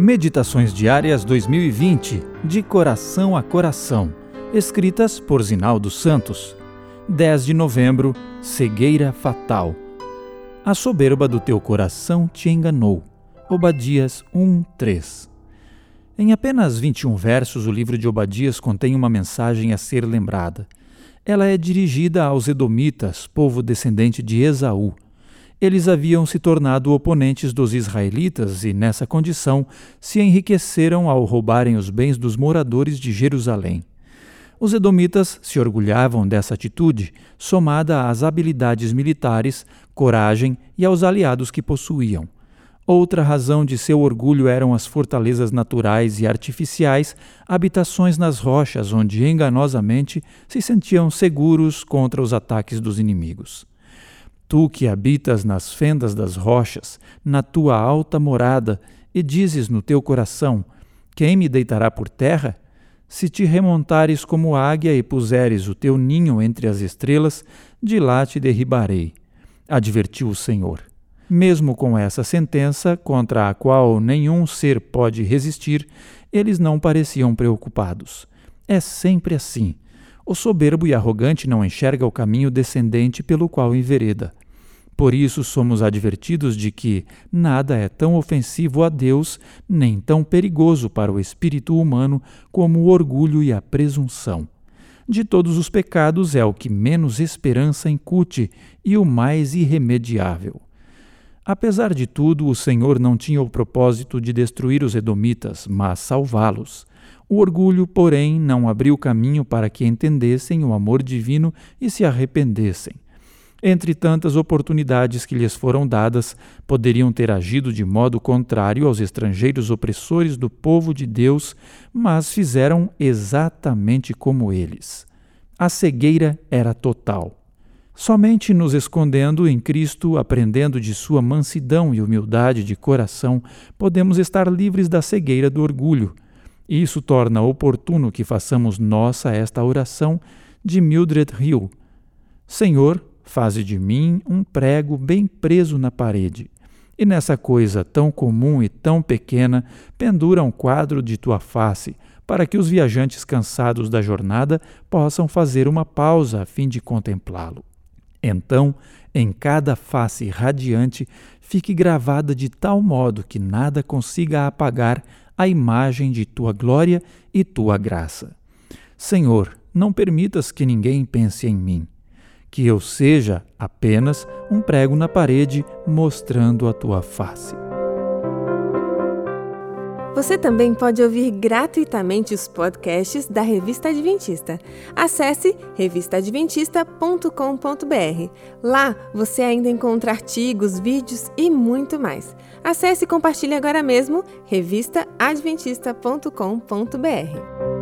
Meditações Diárias 2020, de coração a coração, escritas por Zinaldo Santos. 10 de novembro, cegueira fatal. A soberba do teu coração te enganou. Obadias 1:3. Em apenas 21 versos, o livro de Obadias contém uma mensagem a ser lembrada. Ela é dirigida aos edomitas, povo descendente de Esaú eles haviam se tornado oponentes dos israelitas e, nessa condição, se enriqueceram ao roubarem os bens dos moradores de Jerusalém. Os edomitas se orgulhavam dessa atitude, somada às habilidades militares, coragem e aos aliados que possuíam. Outra razão de seu orgulho eram as fortalezas naturais e artificiais, habitações nas rochas onde enganosamente se sentiam seguros contra os ataques dos inimigos. Tu que habitas nas fendas das rochas, na tua alta morada, e dizes no teu coração: Quem me deitará por terra? Se te remontares como águia e puseres o teu ninho entre as estrelas, de lá te derribarei. Advertiu o Senhor. Mesmo com essa sentença, contra a qual nenhum ser pode resistir, eles não pareciam preocupados. É sempre assim. O soberbo e arrogante não enxerga o caminho descendente pelo qual envereda. Por isso somos advertidos de que nada é tão ofensivo a Deus, nem tão perigoso para o espírito humano como o orgulho e a presunção. De todos os pecados é o que menos esperança incute e o mais irremediável. Apesar de tudo, o Senhor não tinha o propósito de destruir os edomitas, mas salvá-los. O orgulho, porém, não abriu caminho para que entendessem o amor divino e se arrependessem. Entre tantas oportunidades que lhes foram dadas, poderiam ter agido de modo contrário aos estrangeiros opressores do povo de Deus, mas fizeram exatamente como eles. A cegueira era total. Somente nos escondendo em Cristo, aprendendo de sua mansidão e humildade de coração, podemos estar livres da cegueira do orgulho. Isso torna oportuno que façamos nossa esta oração de Mildred Hill. Senhor, Faze de mim um prego bem preso na parede. E nessa coisa tão comum e tão pequena, pendura um quadro de tua face, para que os viajantes cansados da jornada possam fazer uma pausa a fim de contemplá-lo. Então, em cada face radiante, fique gravada de tal modo que nada consiga apagar a imagem de tua glória e tua graça. Senhor, não permitas que ninguém pense em mim que eu seja apenas um prego na parede mostrando a tua face. Você também pode ouvir gratuitamente os podcasts da Revista Adventista. Acesse revistaadventista.com.br. Lá você ainda encontra artigos, vídeos e muito mais. Acesse e compartilhe agora mesmo revistaadventista.com.br.